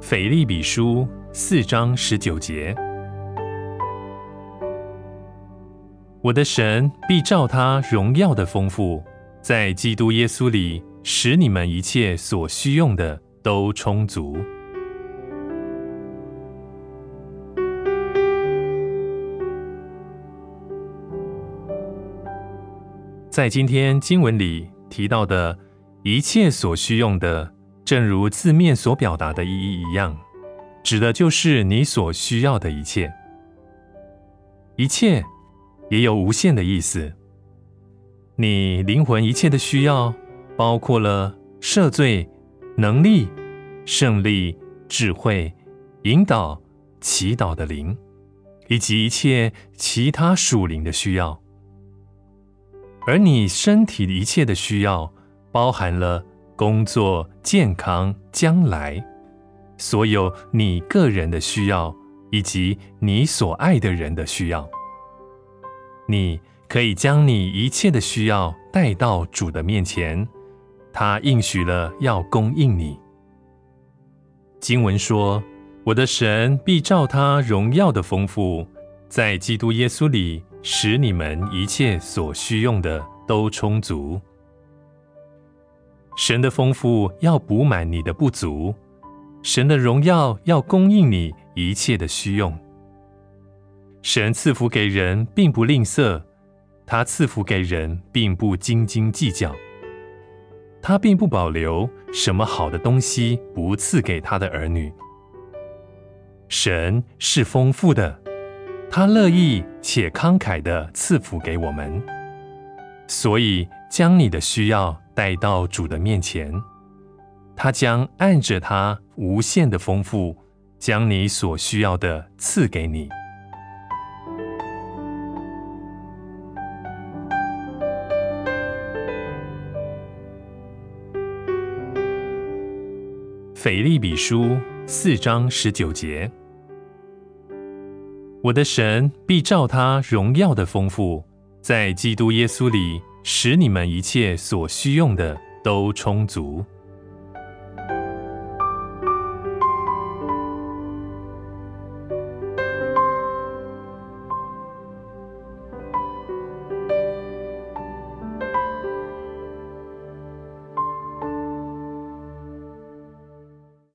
腓利比书四章十九节，我的神必照他荣耀的丰富，在基督耶稣里，使你们一切所需用的都充足。在今天经文里提到的一切所需用的。正如字面所表达的意义一样，指的就是你所需要的一切。一切也有无限的意思。你灵魂一切的需要，包括了赦罪、能力、胜利、智慧、引导、祈祷的灵，以及一切其他属灵的需要。而你身体一切的需要，包含了。工作、健康、将来，所有你个人的需要，以及你所爱的人的需要，你可以将你一切的需要带到主的面前，他应许了要供应你。经文说：“我的神必照他荣耀的丰富，在基督耶稣里，使你们一切所需用的都充足。”神的丰富要补满你的不足，神的荣耀要供应你一切的需用。神赐福给人并不吝啬，他赐福给人并不斤斤计较，他并不保留什么好的东西不赐给他的儿女。神是丰富的，他乐意且慷慨的赐福给我们，所以将你的需要。带到主的面前，他将按着他无限的丰富，将你所需要的赐给你。腓利比书四章十九节，我的神必照他荣耀的丰富，在基督耶稣里。使你们一切所需用的都充足。